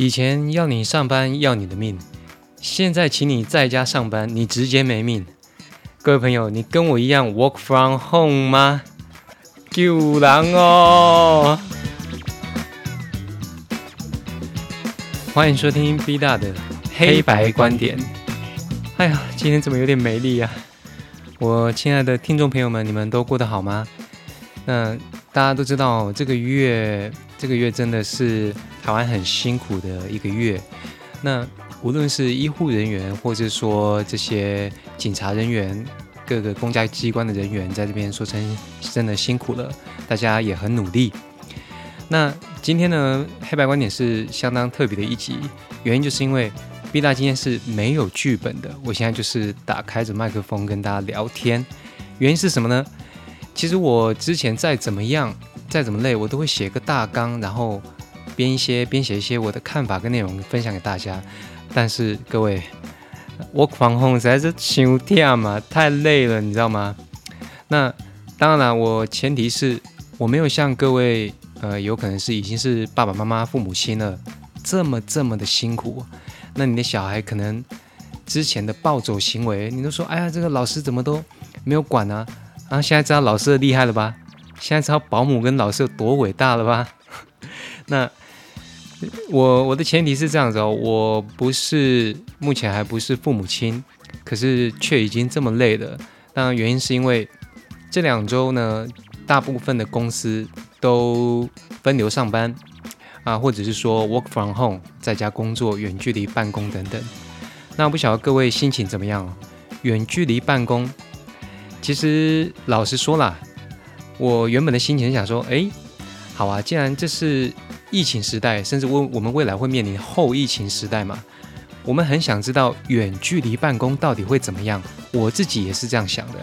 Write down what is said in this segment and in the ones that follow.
以前要你上班要你的命，现在请你在家上班，你直接没命。各位朋友，你跟我一样 work from home 吗？救人哦！欢迎收听 B 大的黑白观点。哎呀，今天怎么有点没力呀？我亲爱的听众朋友们，你们都过得好吗？那大家都知道，这个月这个月真的是台湾很辛苦的一个月。那无论是医护人员，或者说这些警察人员、各个公家机关的人员，在这边说声真的辛苦了，大家也很努力。那今天呢，黑白观点是相当特别的一集，原因就是因为 B 大今天是没有剧本的，我现在就是打开着麦克风跟大家聊天。原因是什么呢？其实我之前再怎么样，再怎么累，我都会写个大纲，然后编一些、编写一些我的看法跟内容分享给大家。但是各位，我狂轰实在是休天嘛，太累了，你知道吗？那当然，我前提是我没有像各位，呃，有可能是已经是爸爸妈妈、父母亲了，这么这么的辛苦。那你的小孩可能之前的暴走行为，你都说，哎呀，这个老师怎么都没有管呢？啊，现在知道老师的厉害了吧？现在知道保姆跟老师有多伟大了吧？那。我我的前提是这样子哦，我不是目前还不是父母亲，可是却已经这么累了。当然原因是因为这两周呢，大部分的公司都分流上班啊，或者是说 work from home，在家工作、远距离办公等等。那不晓得各位心情怎么样？远距离办公，其实老实说啦，我原本的心情想说，哎，好啊，既然这是。疫情时代，甚至我我们未来会面临后疫情时代嘛？我们很想知道远距离办公到底会怎么样。我自己也是这样想的。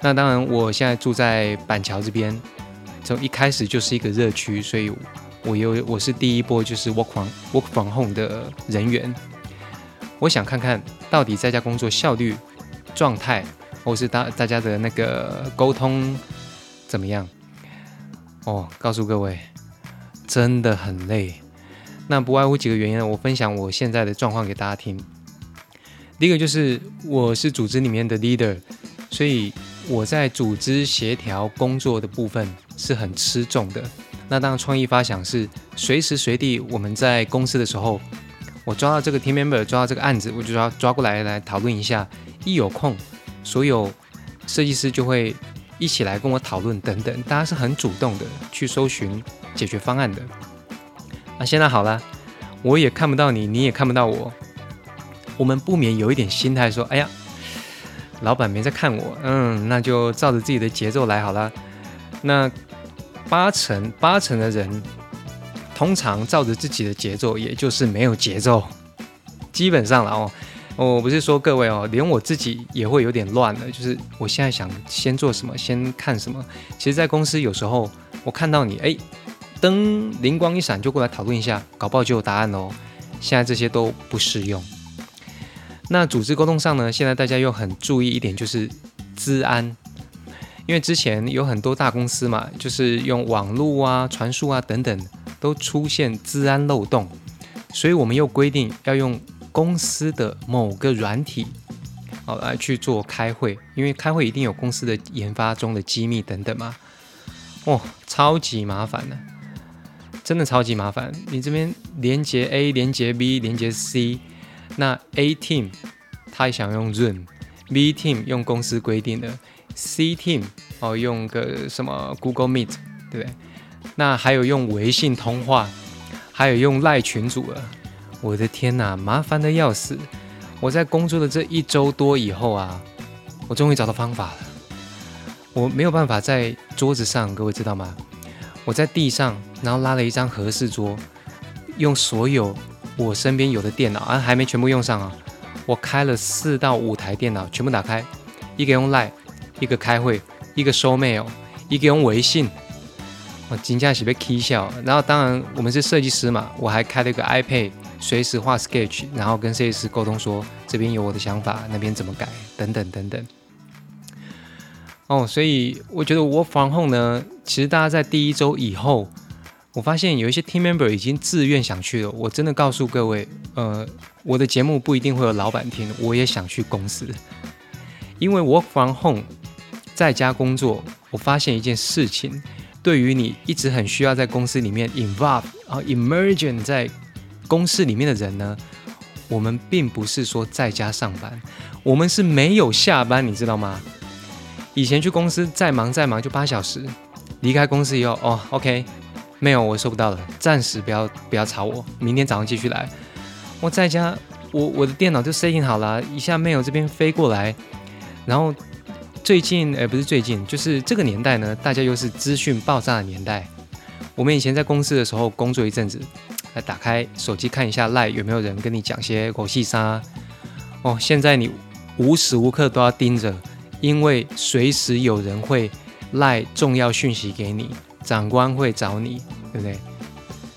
那当然，我现在住在板桥这边，从一开始就是一个热区，所以我有我是第一波就是 work from work from home 的人员。我想看看到底在家工作效率、状态，或是大大家的那个沟通怎么样？哦，告诉各位。真的很累，那不外乎几个原因，我分享我现在的状况给大家听。第一个就是我是组织里面的 leader，所以我在组织协调工作的部分是很吃重的。那当，创意发想是随时随地我们在公司的时候，我抓到这个 team member，抓到这个案子，我就要抓过来来讨论一下。一有空，所有设计师就会一起来跟我讨论等等，大家是很主动的去搜寻。解决方案的，那现在好了，我也看不到你，你也看不到我，我们不免有一点心态说：“哎呀，老板没在看我，嗯，那就照着自己的节奏来好了。”那八成八成的人，通常照着自己的节奏，也就是没有节奏。基本上了哦，我不是说各位哦，连我自己也会有点乱了，就是我现在想先做什么，先看什么。其实，在公司有时候我看到你，哎。灯灵光一闪就过来讨论一下，搞不好就有答案喽。现在这些都不适用。那组织沟通上呢？现在大家又很注意一点，就是资安，因为之前有很多大公司嘛，就是用网络啊、传输啊等等，都出现资安漏洞，所以我们又规定要用公司的某个软体，好来去做开会，因为开会一定有公司的研发中的机密等等嘛。哦，超级麻烦的。真的超级麻烦，你这边连接 A 连接 B 连接 C，那 A team 他想用 Zoom，B team 用公司规定的，C team 哦用个什么 Google Meet，对不对？那还有用微信通话，还有用赖群组了，我的天哪，麻烦的要死！我在工作的这一周多以后啊，我终于找到方法了，我没有办法在桌子上，各位知道吗？我在地上，然后拉了一张合适桌，用所有我身边有的电脑，啊，还没全部用上啊。我开了四到五台电脑，全部打开，一个用 Line，一个开会，一个收 mail，一个用微信。我惊驾起被 K 笑。然后当然我们是设计师嘛，我还开了一个 iPad，随时画 Sketch，然后跟设计师沟通说这边有我的想法，那边怎么改，等等等等。哦，所以我觉得我防控呢，其实大家在第一周以后，我发现有一些 team member 已经自愿想去了。我真的告诉各位，呃，我的节目不一定会有老板听，我也想去公司，因为 work from home 在家工作，我发现一件事情，对于你一直很需要在公司里面 involve 啊 emergent 在公司里面的人呢，我们并不是说在家上班，我们是没有下班，你知道吗？以前去公司再忙再忙就八小时，离开公司以后哦，OK，没有我收不到了，暂时不要不要吵我，明天早上继续来。我在家，我我的电脑就设定好了，一下没有这边飞过来，然后最近呃不是最近，就是这个年代呢，大家又是资讯爆炸的年代。我们以前在公司的时候工作一阵子，来打开手机看一下赖有没有人跟你讲些狗屁沙。哦，现在你无时无刻都要盯着。因为随时有人会赖重要讯息给你，长官会找你，对不对？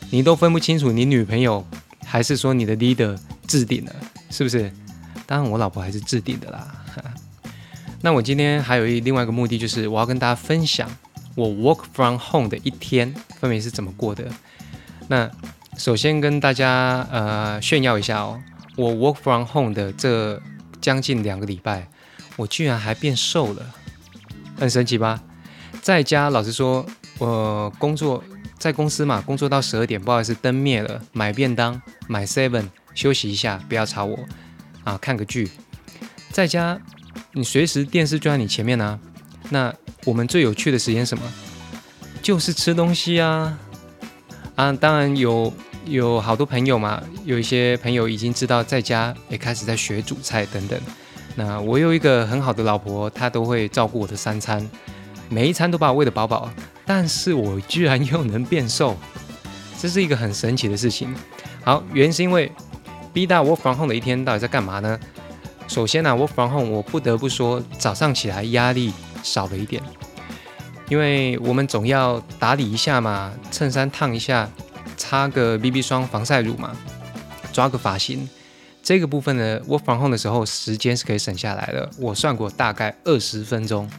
你都分不清楚你女朋友还是说你的 leader 置顶了，是不是？当然我老婆还是置顶的啦。那我今天还有一另外一个目的，就是我要跟大家分享我 work from home 的一天分别是怎么过的。那首先跟大家呃炫耀一下哦，我 work from home 的这将近两个礼拜。我居然还变瘦了，很神奇吧？在家，老实说，我工作在公司嘛，工作到十二点，不好意思，灯灭了，买便当，买 seven，休息一下，不要吵我啊，看个剧。在家，你随时电视就在你前面呢。那我们最有趣的时间什么？就是吃东西啊！啊，当然有有好多朋友嘛，有一些朋友已经知道在家也开始在学煮菜等等。那我有一个很好的老婆，她都会照顾我的三餐，每一餐都把我喂得饱饱，但是我居然又能变瘦，这是一个很神奇的事情。好，原因是因为 B 大我 from home 的一天到底在干嘛呢？首先呢，我 from home 我不得不说早上起来压力少了一点，因为我们总要打理一下嘛，衬衫烫一下，擦个 BB 霜、防晒乳嘛，抓个发型。这个部分呢，我防控的时候时间是可以省下来的。我算过，大概二十分钟，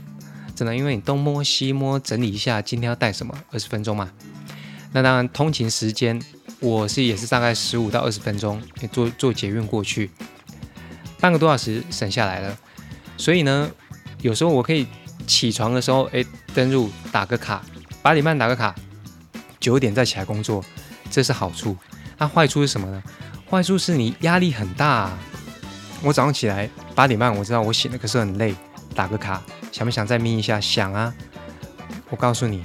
真的，因为你东摸西摸，整理一下今天要带什么，二十分钟嘛。那当然，通勤时间我是也是大概十五到二十分钟，坐坐捷运过去，半个多小时省下来了。所以呢，有时候我可以起床的时候，哎，登入打个卡，八点半打个卡，九点再起来工作，这是好处。那坏处是什么呢？坏处是你压力很大。我早上起来八点半，我知道我醒了，可是很累。打个卡，想不想再眯一下？想啊。我告诉你，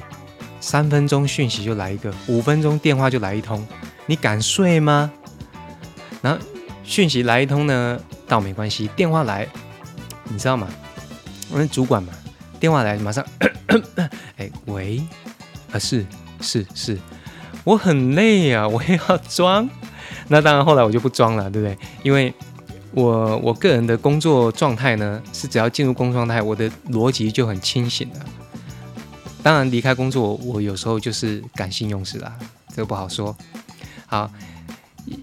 三分钟讯息就来一个，五分钟电话就来一通，你敢睡吗？然后讯息来一通呢，倒没关系。电话来，你知道吗？我是主管嘛，电话来马上，哎喂，啊是是是，我很累呀，我也要装。那当然，后来我就不装了，对不对？因为我我个人的工作状态呢，是只要进入工作状态，我的逻辑就很清醒了。当然，离开工作，我有时候就是感性用事啦，这个不好说。好，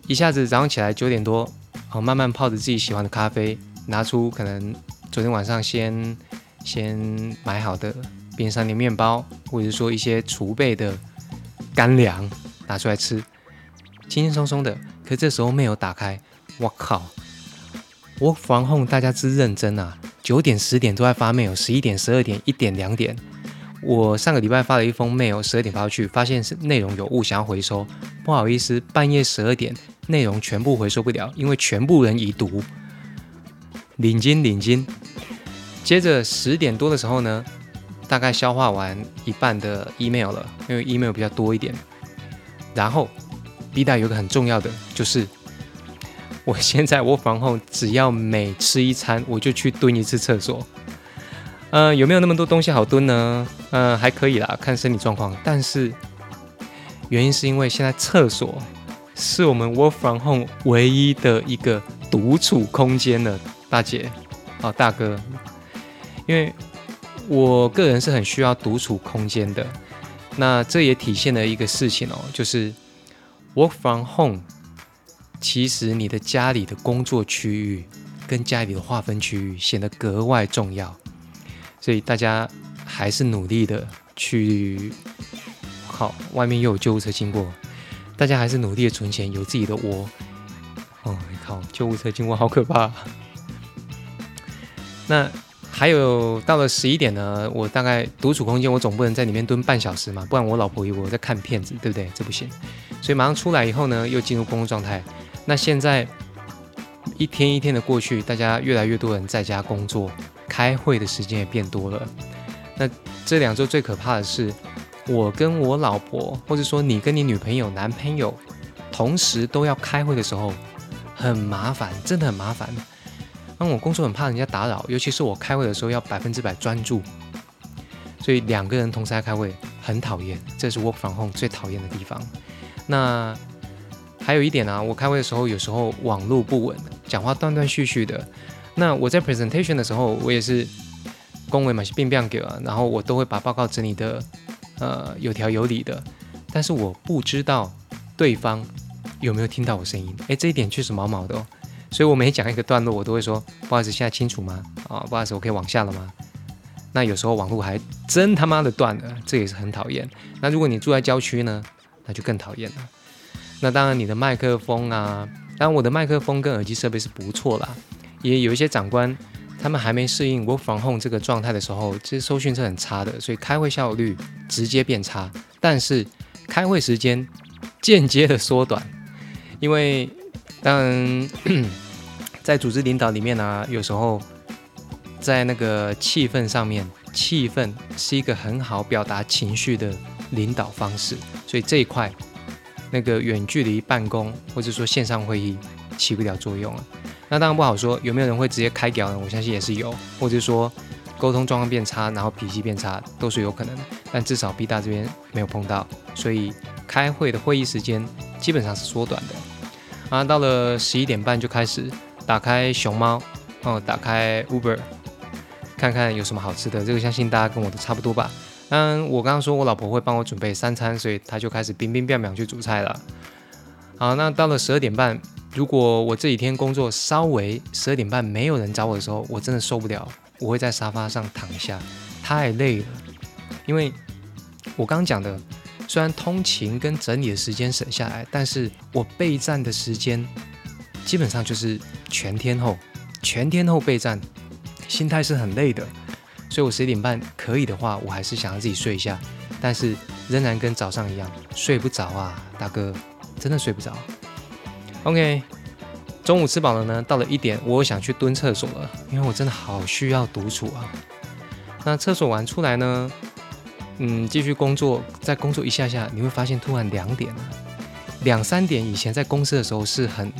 一下子早上起来九点多，好，慢慢泡着自己喜欢的咖啡，拿出可能昨天晚上先先买好的边上的面包，或者说一些储备的干粮，拿出来吃，轻轻松松的。可这时候没有打开，我靠！我防控大家之认真啊，九点十点都在发 mail，十一点、十二点、一点、两点。我上个礼拜发了一封 mail，十二点发过去，发现是内容有误，想要回收，不好意思，半夜十二点内容全部回收不了，因为全部人已读。领金领金。接着十点多的时候呢，大概消化完一半的 email 了，因为 email 比较多一点，然后。B 大有个很重要的，就是我现在我房后只要每吃一餐，我就去蹲一次厕所。呃，有没有那么多东西好蹲呢？嗯，还可以啦，看身体状况。但是原因是因为现在厕所是我们 work from home 唯一的一个独处空间了，大姐哦，大哥，因为我个人是很需要独处空间的。那这也体现了一个事情哦，就是。Work from home，其实你的家里的工作区域跟家里的划分区域显得格外重要，所以大家还是努力的去好，外面又有救护车经过，大家还是努力的存钱，有自己的窝。哦，靠，救护车经过好可怕。那还有到了十一点呢，我大概独处空间，我总不能在里面蹲半小时嘛，不然我老婆以为我在看片子，对不对？这不行。所以马上出来以后呢，又进入工作状态。那现在一天一天的过去，大家越来越多人在家工作，开会的时间也变多了。那这两周最可怕的是，我跟我老婆，或者说你跟你女朋友、男朋友，同时都要开会的时候，很麻烦，真的很麻烦。那我工作很怕人家打扰，尤其是我开会的时候要百分之百专注，所以两个人同时在开会很讨厌，这是 work from home 最讨厌的地方。那还有一点啊，我开会的时候有时候网络不稳，讲话断断续续的。那我在 presentation 的时候，我也是。恭维嘛是变变给啊，然后我都会把报告整理的，呃，有条有理的。但是我不知道对方有没有听到我声音，诶，这一点确实毛毛的哦。所以我每讲一个段落，我都会说不好意思，现在清楚吗？啊，不好意思，我可以往下了吗？那有时候网络还真他妈的断了，这也是很讨厌。那如果你住在郊区呢，那就更讨厌了。那当然你的麦克风啊，当然我的麦克风跟耳机设备是不错啦，也有一些长官。他们还没适应 wolf home 这个状态的时候，其实收讯是很差的，所以开会效率直接变差。但是开会时间间接的缩短，因为当然在组织领导里面呢，有时候在那个气氛上面，气氛是一个很好表达情绪的领导方式，所以这一块那个远距离办公或者说线上会议起不了作用了。那当然不好说，有没有人会直接开屌呢？我相信也是有，或者说沟通状况变差，然后脾气变差，都是有可能的。但至少 B 大这边没有碰到，所以开会的会议时间基本上是缩短的。啊，到了十一点半就开始打开熊猫，哦，打开 Uber，看看有什么好吃的。这个相信大家跟我都差不多吧。嗯，我刚刚说我老婆会帮我准备三餐，所以她就开始冰冰冰冰去煮菜了。好，那到了十二点半。如果我这几天工作稍微十二点半没有人找我的时候，我真的受不了，我会在沙发上躺一下，太累了。因为我刚讲的，虽然通勤跟整理的时间省下来，但是我备战的时间基本上就是全天候，全天候备战，心态是很累的。所以我十一点半可以的话，我还是想要自己睡一下，但是仍然跟早上一样睡不着啊，大哥，真的睡不着。OK，中午吃饱了呢，到了一点，我想去蹲厕所了，因为我真的好需要独处啊。那厕所完出来呢，嗯，继续工作，再工作一下下，你会发现突然两点了，两三点以前在公司的时候是很，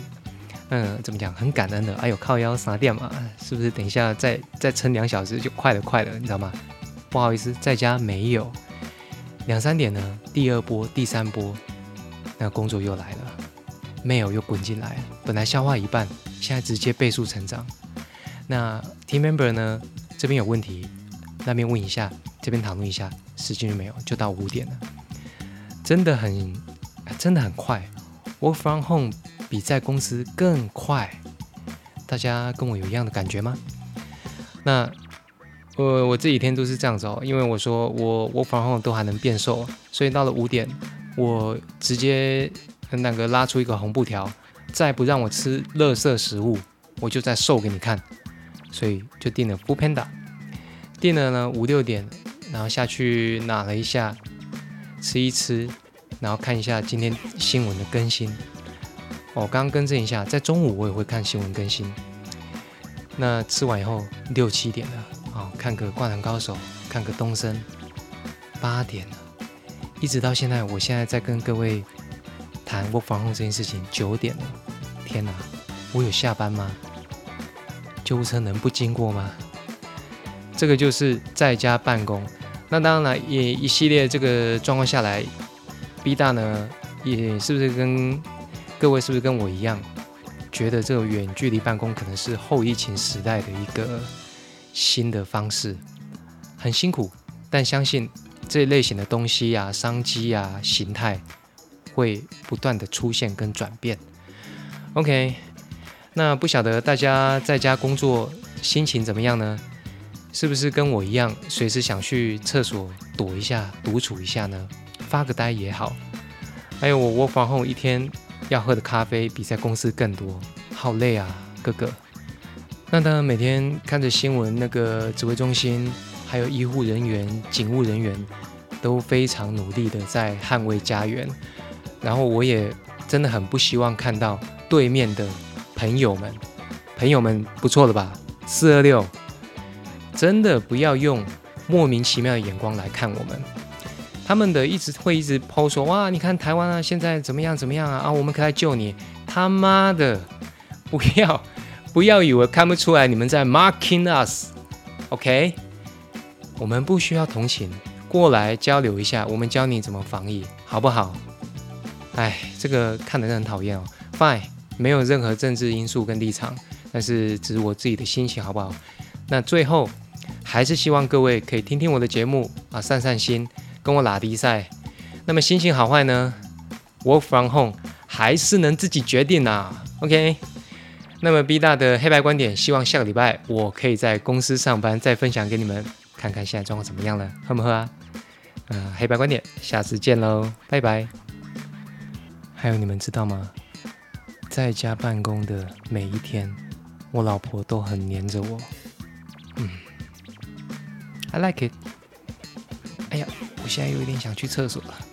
嗯，怎么讲，很感恩的。哎呦，靠腰啥店嘛，是不是？等一下再再撑两小时就快了，快了，你知道吗？不好意思，在家没有。两三点呢，第二波、第三波，那工作又来了。mail 又滚进来，本来消化一半，现在直接倍速成长。那 team member 呢？这边有问题，那边问一下，这边讨论一下，时间就没有，就到五点了。真的很，真的很快。Work from home 比在公司更快。大家跟我有一样的感觉吗？那我我这几天都是这样子哦，因为我说我 Work from home 都还能变瘦，所以到了五点，我直接。跟那个拉出一个红布条，再不让我吃垃圾食物，我就再瘦给你看。所以就订了 Food Panda，订了呢五六点，然后下去拿了一下，吃一吃，然后看一下今天新闻的更新。哦，刚刚更正一下，在中午我也会看新闻更新。那吃完以后六七点了，哦，看个灌篮高手，看个东升，八点了，一直到现在，我现在在跟各位。谈我防控这件事情，九点了，天哪，我有下班吗？救护车能不经过吗？这个就是在家办公。那当然，也一系列这个状况下来，B 大呢，也是不是跟各位是不是跟我一样，觉得这个远距离办公可能是后疫情时代的一个新的方式，很辛苦，但相信这类型的东西呀、商机呀、形态。会不断的出现跟转变。OK，那不晓得大家在家工作心情怎么样呢？是不是跟我一样，随时想去厕所躲一下、独处一下呢？发个呆也好。还有我 work from home 一天要喝的咖啡比在公司更多，好累啊，哥哥。那当然每天看着新闻，那个指挥中心还有医护人员、警务人员都非常努力的在捍卫家园。然后我也真的很不希望看到对面的朋友们，朋友们不错了吧？四二六，真的不要用莫名其妙的眼光来看我们。他们的一直会一直抛说，哇，你看台湾啊，现在怎么样怎么样啊？啊，我们可以来救你。他妈的，不要不要以为看不出来你们在 marking us，OK？我们不需要同情，过来交流一下，我们教你怎么防疫，好不好？哎，这个看的人很讨厌哦。Fine，没有任何政治因素跟立场，但是只是我自己的心情，好不好？那最后还是希望各位可以听听我的节目啊，散散心，跟我拉低赛。那么心情好坏呢？Work from home 还是能自己决定啊。OK。那么 B 大的黑白观点，希望下个礼拜我可以在公司上班，再分享给你们，看看现在状况怎么样了，喝不喝啊？呃，黑白观点，下次见喽，拜拜。还有你们知道吗？在家办公的每一天，我老婆都很黏着我。嗯，I like it。哎呀，我现在有一点想去厕所了。